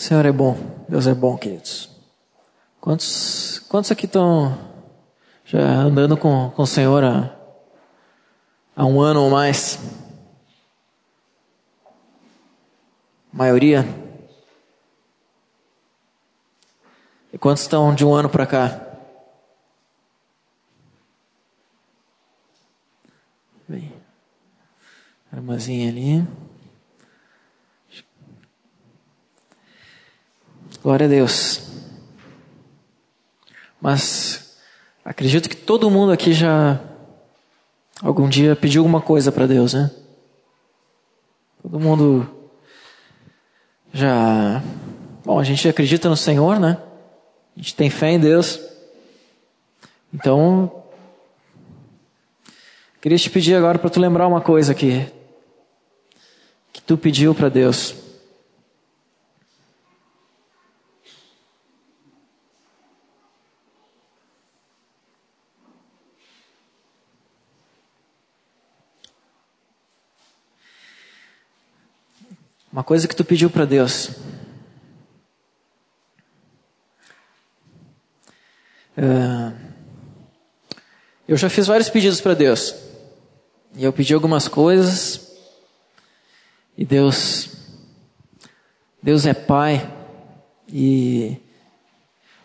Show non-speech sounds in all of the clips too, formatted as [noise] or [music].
O Senhor é bom, Deus é bom, queridos. Quantos, quantos aqui estão já andando com, com o Senhor há, há um ano ou mais? maioria? E quantos estão de um ano para cá? Bem, irmãzinha ali. Glória a Deus. Mas acredito que todo mundo aqui já algum dia pediu alguma coisa para Deus, né? Todo mundo já. Bom, a gente acredita no Senhor, né? A gente tem fé em Deus. Então, queria te pedir agora para tu lembrar uma coisa aqui que tu pediu para Deus. Uma coisa que tu pediu para Deus. Uh, eu já fiz vários pedidos para Deus. E eu pedi algumas coisas. E Deus, Deus é Pai. E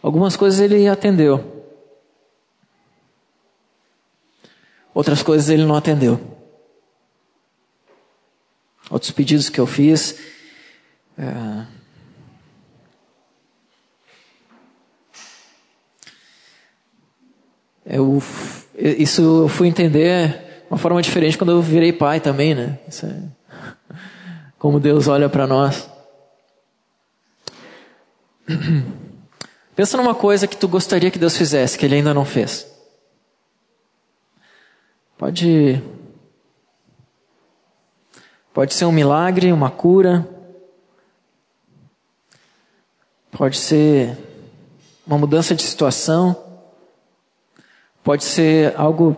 algumas coisas Ele atendeu. Outras coisas Ele não atendeu outros pedidos que eu fiz. É... Eu, isso eu fui entender uma forma diferente quando eu virei pai também, né? É [laughs] como Deus olha para nós. Pensa numa coisa que tu gostaria que Deus fizesse, que Ele ainda não fez. Pode Pode ser um milagre, uma cura. Pode ser uma mudança de situação. Pode ser algo.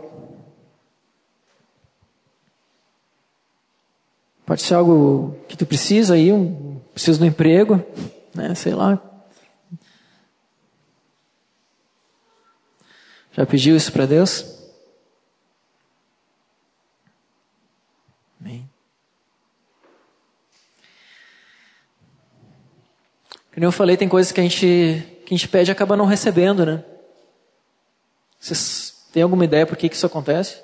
Pode ser algo que tu precisa aí, um, precisa do emprego, né? Sei lá. Já pediu isso para Deus? Como eu falei, tem coisas que a gente, que a gente pede e acaba não recebendo, né? Vocês têm alguma ideia por que, que isso acontece?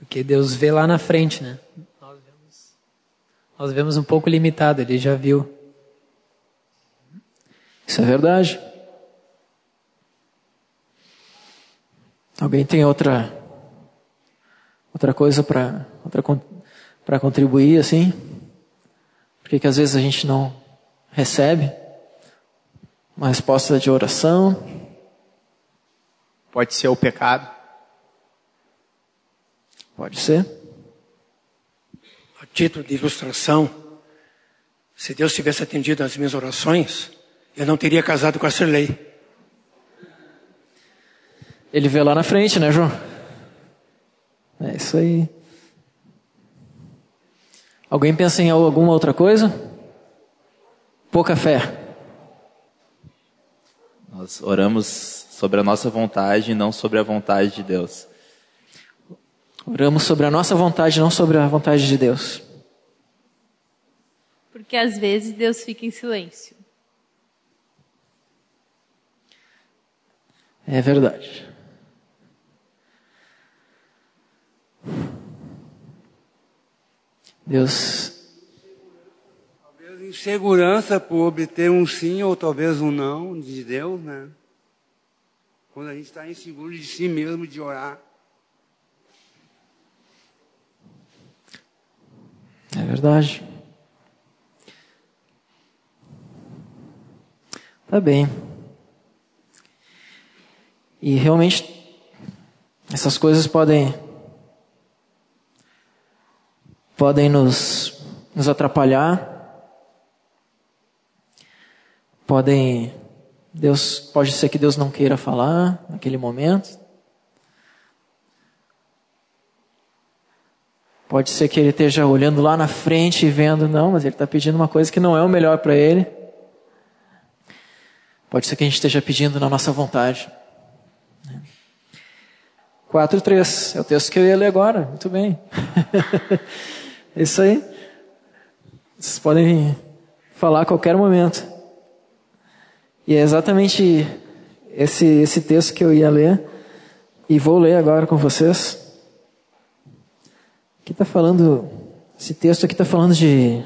Porque Deus vê lá na frente, né? Nós vemos, nós vemos um pouco limitado, Ele já viu. Isso é verdade. Alguém tem outra outra coisa para outra para contribuir assim? Por que, que às vezes a gente não recebe uma resposta de oração? Pode ser o pecado. Pode ser. A título de ilustração, se Deus tivesse atendido as minhas orações, eu não teria casado com a Sirlei. Ele vê lá na frente, né, João? É isso aí. Alguém pensa em alguma outra coisa? Pouca fé. Nós oramos sobre a nossa vontade e não sobre a vontade de Deus. Oramos sobre a nossa vontade, não sobre a vontade de Deus. Porque às vezes Deus fica em silêncio. É verdade. Deus. Talvez insegurança por obter um sim ou talvez um não de Deus, né? Quando a gente está inseguro de si mesmo, de orar. É verdade. Tá bem. E realmente essas coisas podem podem nos, nos atrapalhar, podem. Deus, pode ser que Deus não queira falar naquele momento. Pode ser que ele esteja olhando lá na frente e vendo, não, mas ele está pedindo uma coisa que não é o melhor para ele. Pode ser que a gente esteja pedindo na nossa vontade. 4.3 é o texto que eu ia ler agora, muito bem. [laughs] isso aí. Vocês podem falar a qualquer momento. E é exatamente esse, esse texto que eu ia ler. E vou ler agora com vocês. Aqui está falando, esse texto aqui está falando de,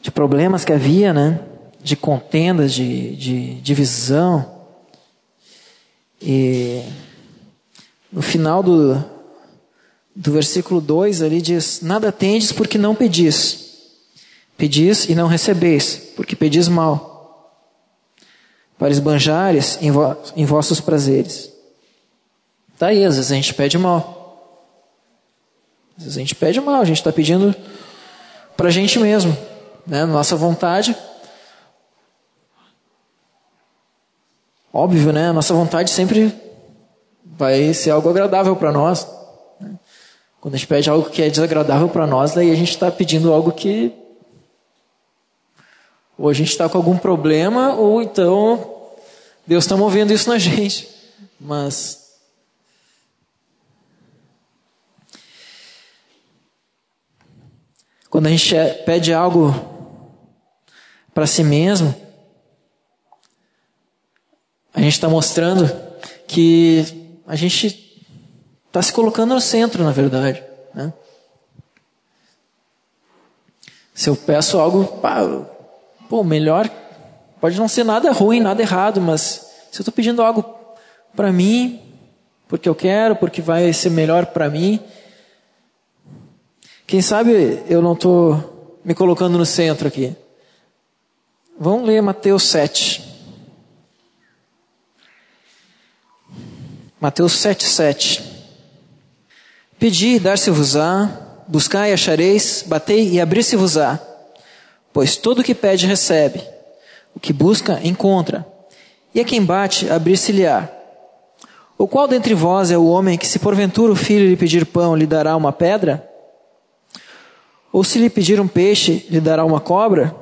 de problemas que havia, né? De contendas, de, de divisão. E no final do, do versículo 2 ali diz: Nada tendes porque não pedis. Pedis e não recebeis, porque pedis mal, para esbanjares em, vo, em vossos prazeres. Tá aí, às vezes a gente pede mal. Às vezes a gente pede mal, a gente está pedindo para a gente mesmo, né? Nossa vontade. Óbvio, né? Nossa vontade sempre vai ser algo agradável para nós. Quando a gente pede algo que é desagradável para nós, daí a gente está pedindo algo que ou a gente está com algum problema, ou então Deus está movendo isso na gente. Mas Quando a gente é, pede algo para si mesmo, a gente está mostrando que a gente está se colocando no centro, na verdade. Né? Se eu peço algo, pá, pô, melhor, pode não ser nada ruim, nada errado, mas se eu estou pedindo algo para mim, porque eu quero, porque vai ser melhor para mim, quem sabe eu não estou me colocando no centro aqui. Vamos ler Mateus 7. Mateus 7, 7. Pedi dar-se-vos-á, buscai e achareis, batei e abrir-se-vos-á. Pois todo o que pede recebe, o que busca encontra, e a quem bate abrir-se-lhe-á. O qual dentre vós é o homem que, se porventura o filho lhe pedir pão, lhe dará uma pedra? Ou se lhe pedir um peixe, lhe dará uma cobra?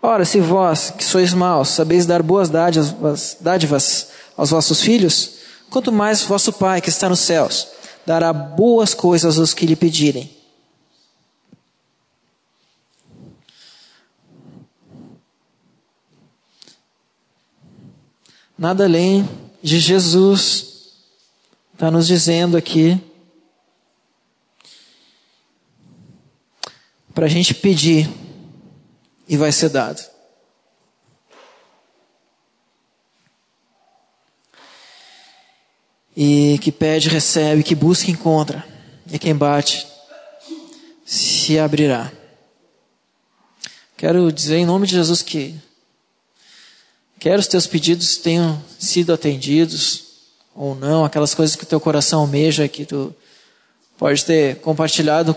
Ora, se vós, que sois maus, sabeis dar boas dádivas, dádivas aos vossos filhos, quanto mais vosso Pai, que está nos céus, dará boas coisas aos que lhe pedirem. Nada além de Jesus está nos dizendo aqui para a gente pedir e vai ser dado. E que pede, recebe, que busca, encontra. E quem bate, se abrirá. Quero dizer em nome de Jesus que quer os teus pedidos tenham sido atendidos ou não, aquelas coisas que o teu coração almeja, que tu pode ter compartilhado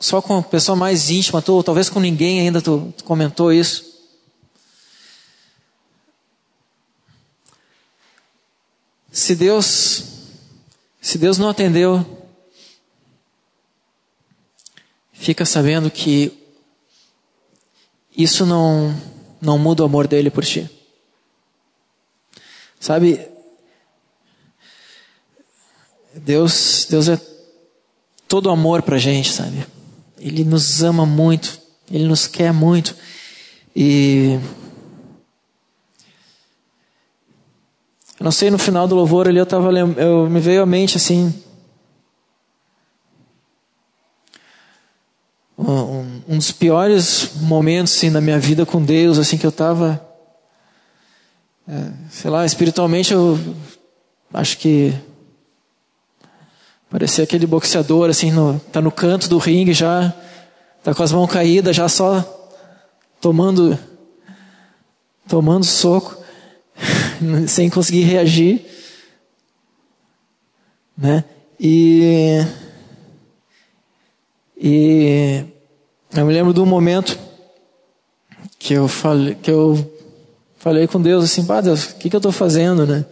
só com a pessoa mais íntima, tu, ou talvez com ninguém ainda tu, tu comentou isso. Se Deus, se Deus não atendeu, fica sabendo que isso não, não muda o amor dele por ti. Sabe, Deus, Deus é todo amor pra gente, sabe? Ele nos ama muito, Ele nos quer muito. E. Eu não sei, no final do louvor ali eu tava eu me veio à mente assim. Um, um dos piores momentos assim, na minha vida com Deus, assim, que eu estava. É, sei lá, espiritualmente eu acho que Parecia aquele boxeador, assim, no, tá no canto do ringue já, tá com as mãos caídas, já só tomando, tomando soco, [laughs] sem conseguir reagir, né? E, e eu me lembro de um momento que eu falei, que eu falei com Deus assim, Pá, Deus, o que, que eu estou fazendo, né?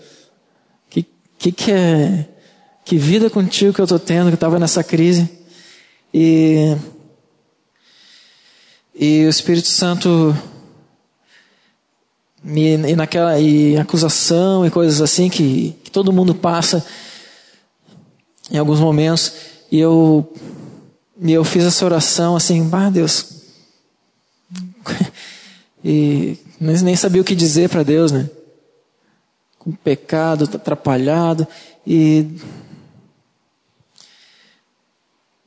Que, que, que é que vida contigo que eu estou tendo, que estava nessa crise. E, e o Espírito Santo me, e naquela e acusação e coisas assim que, que todo mundo passa em alguns momentos. E eu e eu fiz essa oração assim, ah Deus, [laughs] e nem sabia o que dizer para Deus, né? Com pecado, atrapalhado. E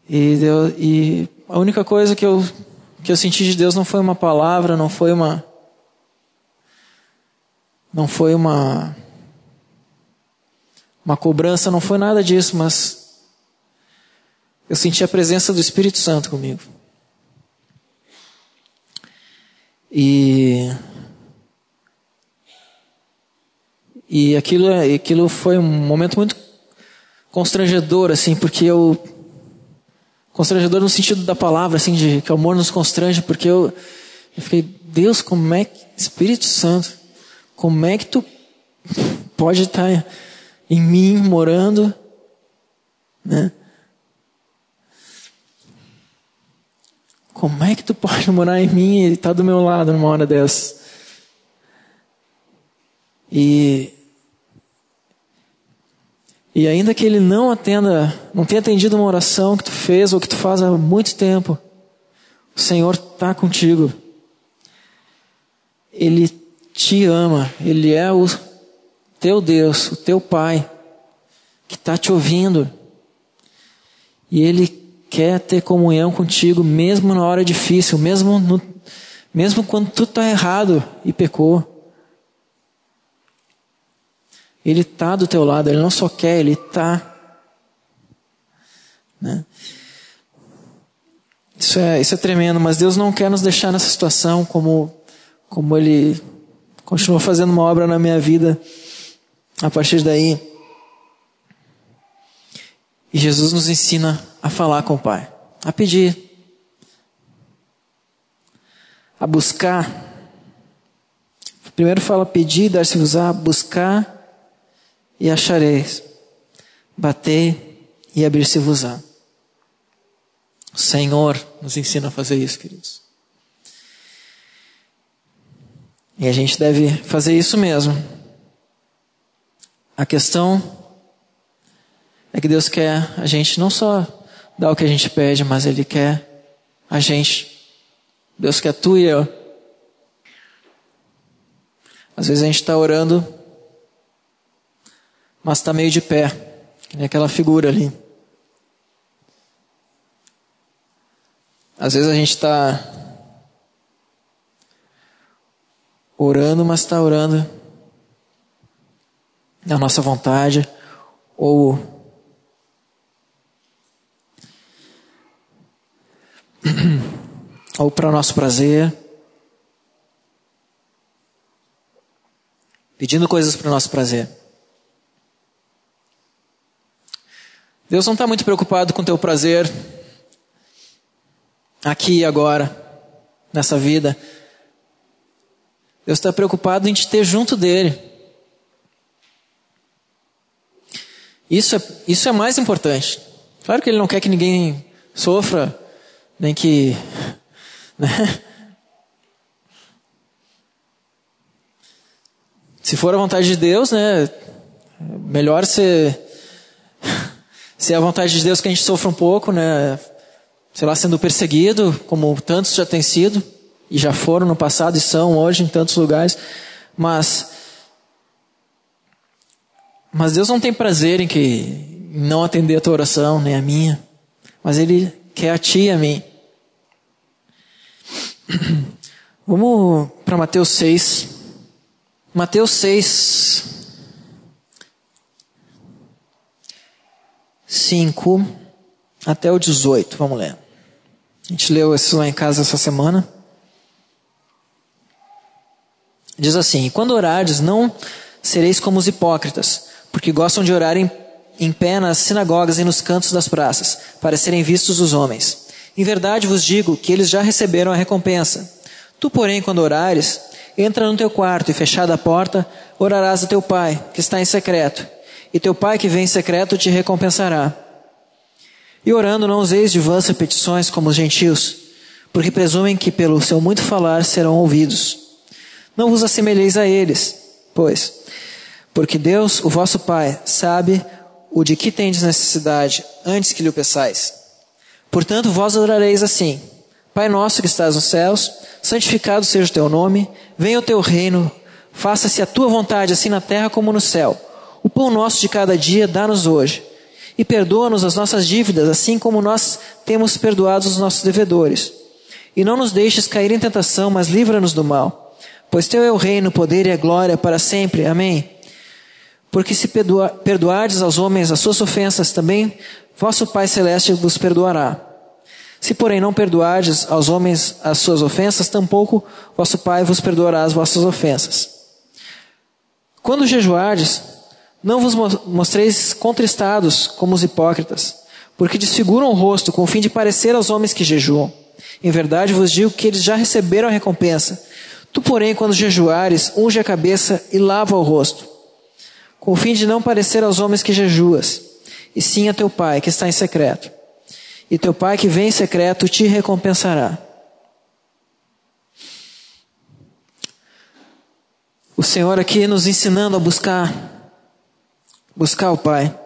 e, Deus, e a única coisa que eu que eu senti de Deus não foi uma palavra, não foi uma não foi uma uma cobrança, não foi nada disso, mas eu senti a presença do Espírito Santo comigo. E e aquilo aquilo foi um momento muito constrangedor assim, porque eu constrangedor no sentido da palavra assim de que o amor nos constrange, porque eu eu fiquei, Deus, como é que Espírito Santo como é que tu pode estar em mim morando, né? Como é que tu pode morar em mim e estar do meu lado numa hora dessa? E e ainda que ele não atenda, não tenha atendido uma oração que tu fez ou que tu faz há muito tempo, o Senhor está contigo. Ele te ama, Ele é o teu Deus, o teu Pai, que está te ouvindo. E Ele quer ter comunhão contigo, mesmo na hora difícil, mesmo, no, mesmo quando tu está errado e pecou. Ele está do teu lado, Ele não só quer, Ele está. Né? Isso é, isso é tremendo, mas Deus não quer nos deixar nessa situação como, como Ele continuou fazendo uma obra na minha vida a partir daí. E Jesus nos ensina a falar com o Pai, a pedir, a buscar. Primeiro fala pedir, dar-se-vos-á, buscar e achareis, bater e abrir-se-vos-á. O Senhor nos ensina a fazer isso, queridos. E a gente deve fazer isso mesmo. A questão é que Deus quer a gente não só dar o que a gente pede, mas Ele quer a gente. Deus quer tu e eu. Às vezes a gente está orando, mas está meio de pé, que nem aquela figura ali. Às vezes a gente está orando, mas está orando na nossa vontade ou [clears throat] ou para nosso prazer, pedindo coisas para o nosso prazer. Deus não está muito preocupado com o teu prazer aqui e agora, nessa vida. Deus está preocupado em te ter junto dele. Isso é, isso é mais importante. Claro que ele não quer que ninguém sofra, nem que. [laughs] Né? Se for a vontade de Deus, né? Melhor ser. [laughs] Se é a vontade de Deus que a gente sofra um pouco, né? Sei lá, sendo perseguido, como tantos já têm sido e já foram no passado e são hoje em tantos lugares, mas mas Deus não tem prazer em que em não atender a tua oração, nem a minha, mas ele quer a ti e a mim. [clears throat] Vamos para Mateus 6. Mateus 6 5 até o 18, vamos ler. A gente leu isso lá em casa essa semana. Diz assim: Quando orardes, não sereis como os hipócritas, porque gostam de orar em, em pé nas sinagogas e nos cantos das praças, para serem vistos dos homens. Em verdade vos digo que eles já receberam a recompensa. Tu, porém, quando orares, entra no teu quarto e, fechada a porta, orarás a teu pai, que está em secreto. e teu Pai que vem em secreto te recompensará. E orando, não useis de vãs repetições como os gentios, porque presumem que pelo seu muito falar serão ouvidos. Não vos assemelheis a eles, pois, porque Deus, o vosso Pai, sabe o de que tendes necessidade antes que lhe o peçais. Portanto, vós adorareis assim: Pai nosso que estás nos céus, santificado seja o teu nome, venha o teu reino, faça-se a tua vontade, assim na terra como no céu. O pão nosso de cada dia dá-nos hoje. E perdoa-nos as nossas dívidas, assim como nós temos perdoado os nossos devedores. E não nos deixes cair em tentação, mas livra-nos do mal. Pois teu é o reino, o poder e a glória para sempre. Amém. Porque se perdoardes aos homens as suas ofensas, também vosso Pai Celeste vos perdoará. Se, porém, não perdoardes aos homens as suas ofensas, tampouco vosso Pai vos perdoará as vossas ofensas. Quando jejuardes, não vos mostreis contristados como os hipócritas, porque desfiguram o rosto com o fim de parecer aos homens que jejuam. Em verdade vos digo que eles já receberam a recompensa. Tu, porém, quando jejuares, unge a cabeça e lava o rosto, com o fim de não parecer aos homens que jejuas, e sim a teu Pai que está em secreto. E teu Pai que vem em secreto te recompensará. O Senhor aqui nos ensinando a buscar, buscar o Pai.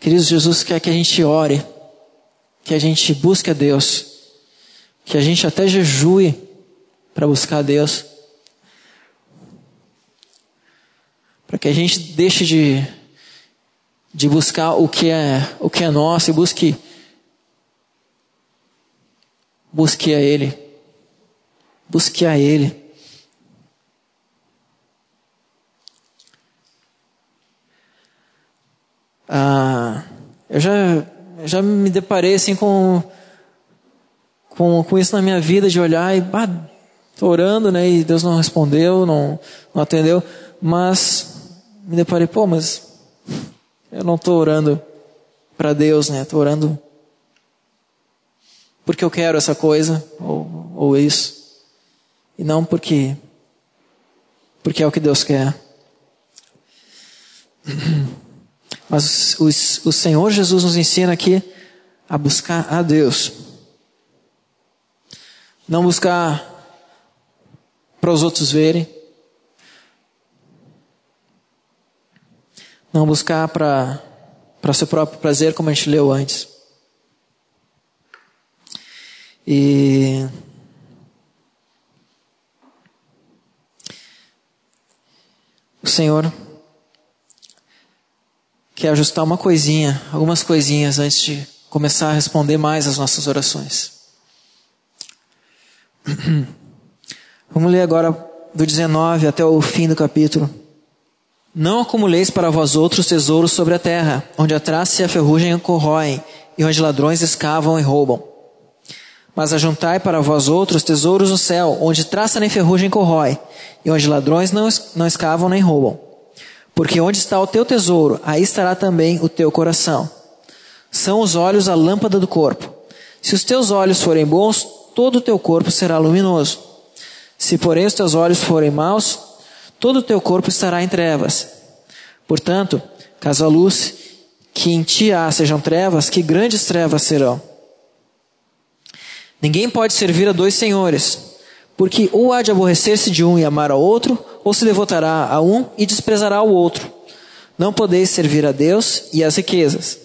Queridos, Jesus quer que a gente ore, que a gente busque a Deus, que a gente até jejue para buscar Deus, para que a gente deixe de, de buscar o que é o que é nosso e busque busque a Ele, busque a Ele. Ah, eu já, já me deparei assim com, com, com isso na minha vida, de olhar e, ah, orando, né, e Deus não respondeu, não, não atendeu, mas me deparei, pô, mas eu não estou orando para Deus, né, estou orando porque eu quero essa coisa, ou, ou isso, e não porque, porque é o que Deus quer. Mas o, o Senhor Jesus nos ensina aqui a buscar a Deus. Não buscar para os outros verem. Não buscar para para seu próprio prazer, como a gente leu antes. E o Senhor quer ajustar uma coisinha, algumas coisinhas antes de começar a responder mais as nossas orações. [clears throat] Vamos ler agora do 19 até o fim do capítulo. Não acumuleis para vós outros tesouros sobre a terra, onde a traça e a ferrugem corroem, e onde ladrões escavam e roubam. Mas ajuntai para vós outros tesouros no céu, onde traça nem ferrugem corrói, e onde ladrões não, não escavam nem roubam. Porque onde está o teu tesouro, aí estará também o teu coração. São os olhos a lâmpada do corpo. Se os teus olhos forem bons, todo o teu corpo será luminoso. Se, porém, os teus olhos forem maus, todo o teu corpo estará em trevas. Portanto, caso a luz que em ti há sejam trevas, que grandes trevas serão. Ninguém pode servir a dois senhores, porque ou há de aborrecer-se de um e amar ao outro, ou se devotará a um e desprezará o outro. Não podeis servir a Deus e às riquezas.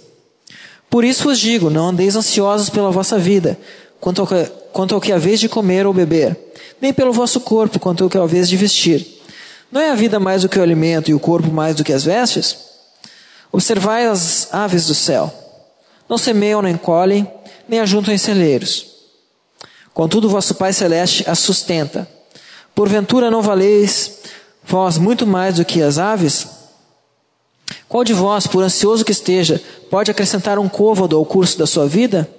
Por isso vos digo: não andeis ansiosos pela vossa vida, quanto ao, que, quanto ao que haveis de comer ou beber, nem pelo vosso corpo, quanto ao que haveis de vestir. Não é a vida mais do que o alimento e o corpo mais do que as vestes? Observai as aves do céu. Não semeiam nem colhem, nem ajuntam em celeiros. Contudo, vosso Pai Celeste as sustenta. Porventura não valeis vós muito mais do que as aves? Qual de vós, por ansioso que esteja, pode acrescentar um côvado ao curso da sua vida?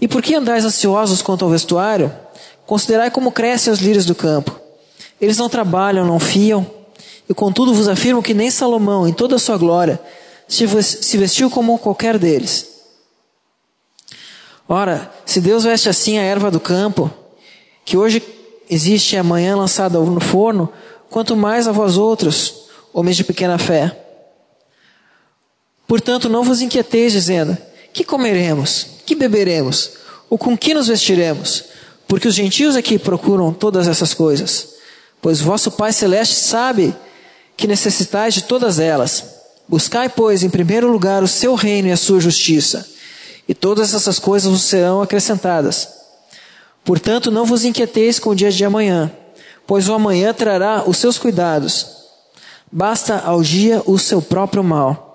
E por que andais ansiosos quanto ao vestuário? Considerai como crescem os lírios do campo. Eles não trabalham, não fiam, e contudo vos afirmo que nem Salomão, em toda a sua glória, se vestiu como qualquer deles. Ora, se Deus veste assim a erva do campo, que hoje existe amanhã lançada no forno, quanto mais a vós outros, homens de pequena fé. Portanto, não vos inquieteis dizendo: que comeremos, que beberemos, ou com que nos vestiremos? Porque os gentios aqui procuram todas essas coisas. Pois vosso Pai Celeste sabe que necessitais de todas elas. Buscai, pois, em primeiro lugar o seu reino e a sua justiça, e todas essas coisas vos serão acrescentadas. Portanto, não vos inquieteis com o dia de amanhã, pois o amanhã trará os seus cuidados. Basta ao dia o seu próprio mal.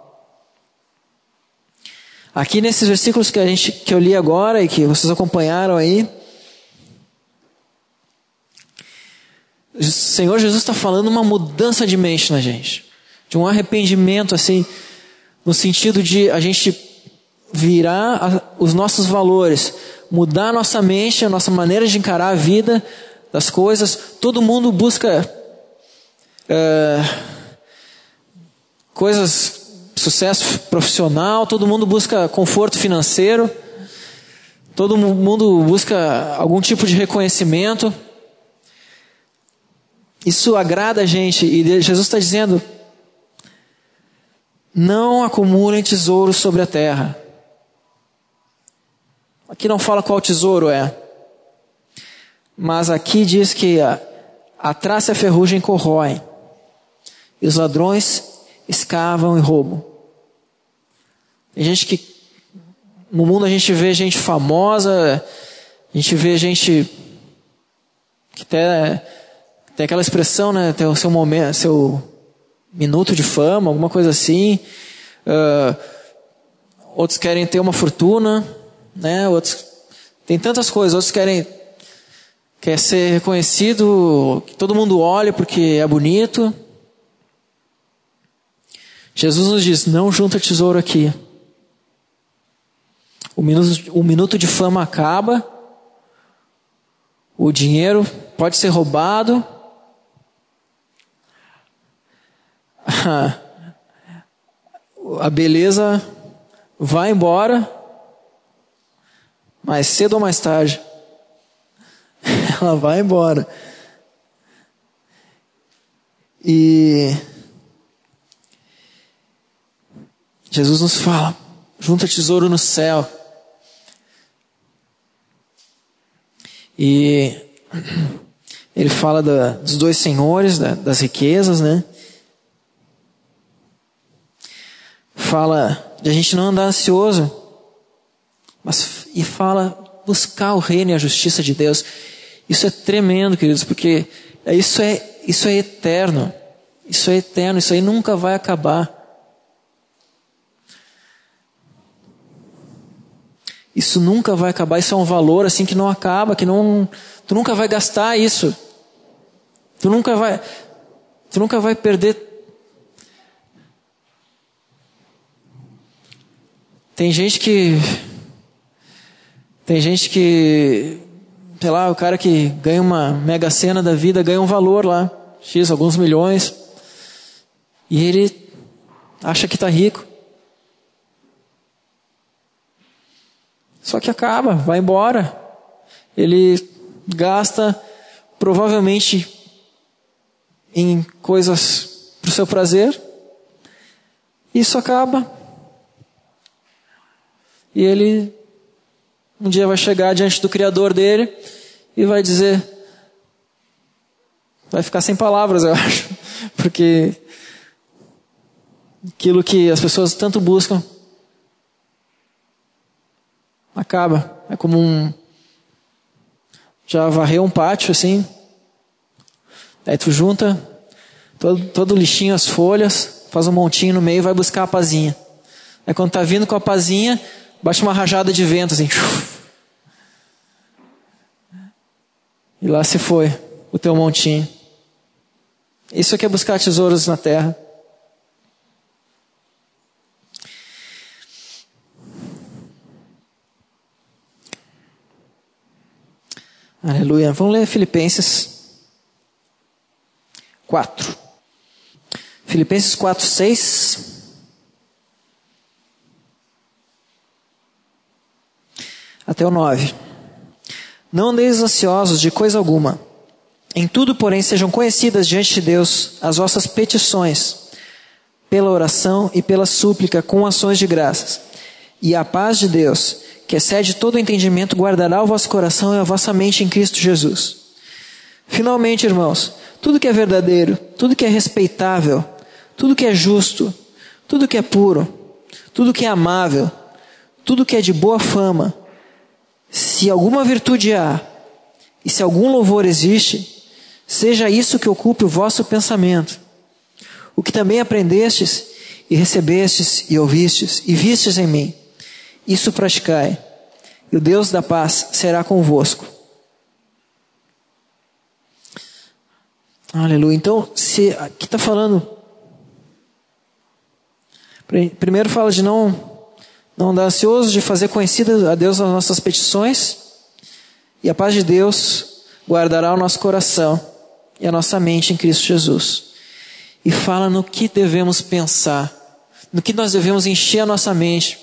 Aqui nesses versículos que a gente que eu li agora e que vocês acompanharam aí, o Senhor Jesus está falando uma mudança de mente na gente, de um arrependimento assim, no sentido de a gente virar os nossos valores, mudar a nossa mente, a nossa maneira de encarar a vida, das coisas. Todo mundo busca é, coisas sucesso profissional, todo mundo busca conforto financeiro, todo mundo busca algum tipo de reconhecimento. Isso agrada a gente e Jesus está dizendo: não acumulem tesouros sobre a terra. Aqui não fala qual tesouro é, mas aqui diz que a, a traça e a ferrugem corroem, e os ladrões escavam e roubam. Tem gente que. No mundo a gente vê gente famosa, a gente vê gente que até tem aquela expressão, né? Tem o seu momento, seu minuto de fama, alguma coisa assim. Uh, outros querem ter uma fortuna, né? Outros tem tantas coisas. Outros querem quer ser reconhecido, que todo mundo olhe porque é bonito. Jesus nos diz: não junta tesouro aqui. O minuto, o minuto de fama acaba, o dinheiro pode ser roubado, [laughs] a beleza vai embora, mais cedo ou mais tarde, [laughs] ela vai embora. E Jesus nos fala: junta tesouro no céu. E ele fala da, dos dois senhores, da, das riquezas, né? Fala de a gente não andar ansioso, mas e fala buscar o reino e a justiça de Deus. Isso é tremendo, queridos, porque isso é isso é eterno. Isso é eterno, isso aí nunca vai acabar. Isso nunca vai acabar, isso é um valor assim que não acaba, que não tu nunca vai gastar isso. Tu nunca vai tu nunca vai perder Tem gente que tem gente que sei lá, o cara que ganha uma mega cena da vida ganha um valor lá, X, alguns milhões. E ele acha que está rico. Só que acaba, vai embora. Ele gasta provavelmente em coisas para o seu prazer. Isso acaba. E ele um dia vai chegar diante do Criador dele e vai dizer. Vai ficar sem palavras, eu [laughs] acho. Porque aquilo que as pessoas tanto buscam acaba. É como um. Já varreu um pátio assim. Aí tu junta todo, todo o lixinho, as folhas, faz um montinho no meio e vai buscar a pazinha. Aí quando tá vindo com a pazinha, bate uma rajada de vento assim. E lá se foi o teu montinho. Isso aqui é buscar tesouros na terra. Aleluia. Vamos ler Filipenses 4. Filipenses 4, 6. Até o 9. Não andeis ansiosos de coisa alguma, Em tudo, porém, sejam conhecidas diante de Deus as vossas petições, pela oração e pela súplica, com ações de graças. E a paz de Deus, que excede todo entendimento, guardará o vosso coração e a vossa mente em Cristo Jesus. Finalmente, irmãos, tudo que é verdadeiro, tudo que é respeitável, tudo que é justo, tudo que é puro, tudo que é amável, tudo que é de boa fama, se alguma virtude há e se algum louvor existe, seja isso que ocupe o vosso pensamento. O que também aprendestes e recebestes e ouvistes e vistes em mim, isso praticai, e o Deus da paz será convosco. Aleluia. Então, se aqui está falando. Primeiro fala de não não andar ansioso, de fazer conhecidas a Deus as nossas petições, e a paz de Deus guardará o nosso coração e a nossa mente em Cristo Jesus. E fala no que devemos pensar, no que nós devemos encher a nossa mente.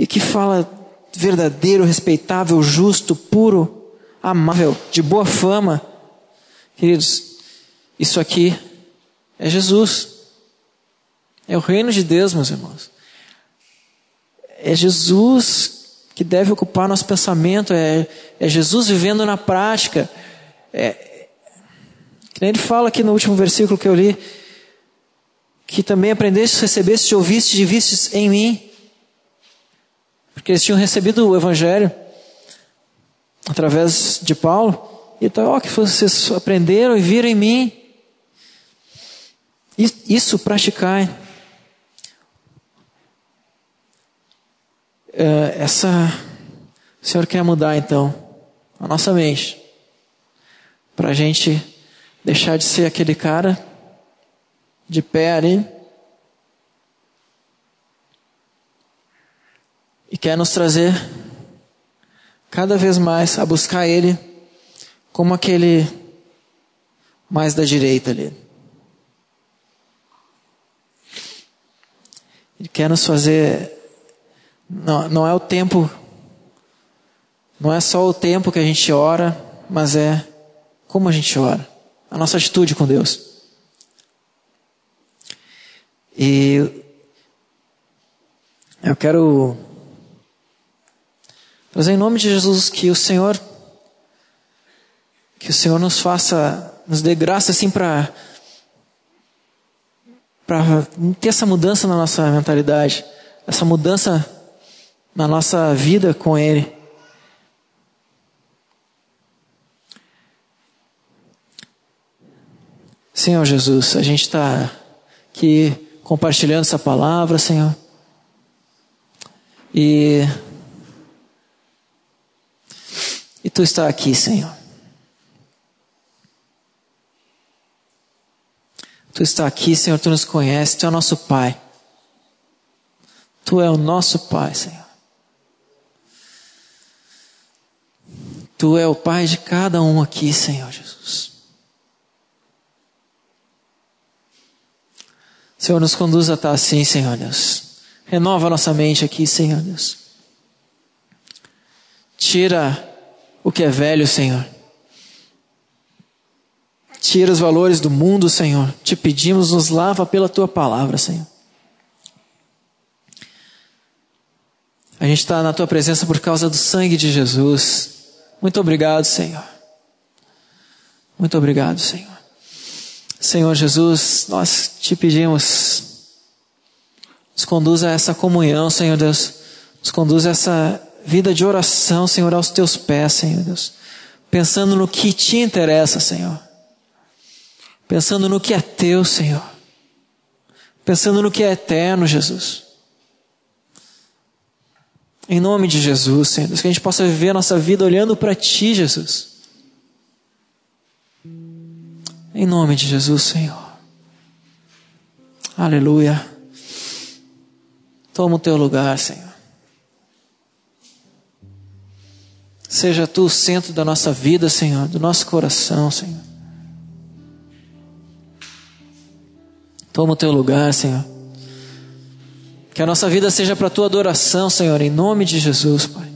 E que fala verdadeiro, respeitável, justo, puro, amável, de boa fama. Queridos, isso aqui é Jesus. É o reino de Deus, meus irmãos. É Jesus que deve ocupar nosso pensamento, é, é Jesus vivendo na prática. É, que nem ele fala aqui no último versículo que eu li, que também aprendeste, recebeste, ouviste e vistes em mim. Porque eles tinham recebido o Evangelho através de Paulo. E então, ó, que vocês aprenderam e viram em mim. Isso praticai. É, essa. O Senhor quer mudar então a nossa mente. Para a gente deixar de ser aquele cara de pé ali. E quer nos trazer cada vez mais a buscar Ele como aquele mais da direita ali. Ele quer nos fazer. Não, não é o tempo. Não é só o tempo que a gente ora, mas é como a gente ora. A nossa atitude com Deus. E eu quero Trazer em nome de Jesus que o Senhor, que o Senhor nos faça, nos dê graça assim para para ter essa mudança na nossa mentalidade, essa mudança na nossa vida com Ele. Senhor Jesus, a gente está aqui compartilhando essa palavra, Senhor. E e tu está aqui, Senhor. Tu está aqui, Senhor, tu nos conhece, tu é o nosso Pai. Tu é o nosso Pai, Senhor. Tu é o Pai de cada um aqui, Senhor Jesus. Senhor, nos conduz a estar assim, Senhor Deus. Renova nossa mente aqui, Senhor Deus. Tira o que é velho, Senhor. Tira os valores do mundo, Senhor. Te pedimos, nos lava pela tua palavra, Senhor. A gente está na tua presença por causa do sangue de Jesus. Muito obrigado, Senhor. Muito obrigado, Senhor. Senhor Jesus, nós te pedimos, nos conduza a essa comunhão, Senhor Deus. Nos conduza a essa vida de oração, Senhor, aos teus pés, Senhor Deus. Pensando no que te interessa, Senhor. Pensando no que é teu, Senhor. Pensando no que é eterno, Jesus. Em nome de Jesus, Senhor, Deus, que a gente possa viver a nossa vida olhando para Ti, Jesus. Em nome de Jesus, Senhor. Aleluia. Toma o teu lugar, Senhor. Seja tu o centro da nossa vida, Senhor, do nosso coração, Senhor. Toma o teu lugar, Senhor. Que a nossa vida seja para a tua adoração, Senhor, em nome de Jesus, Pai.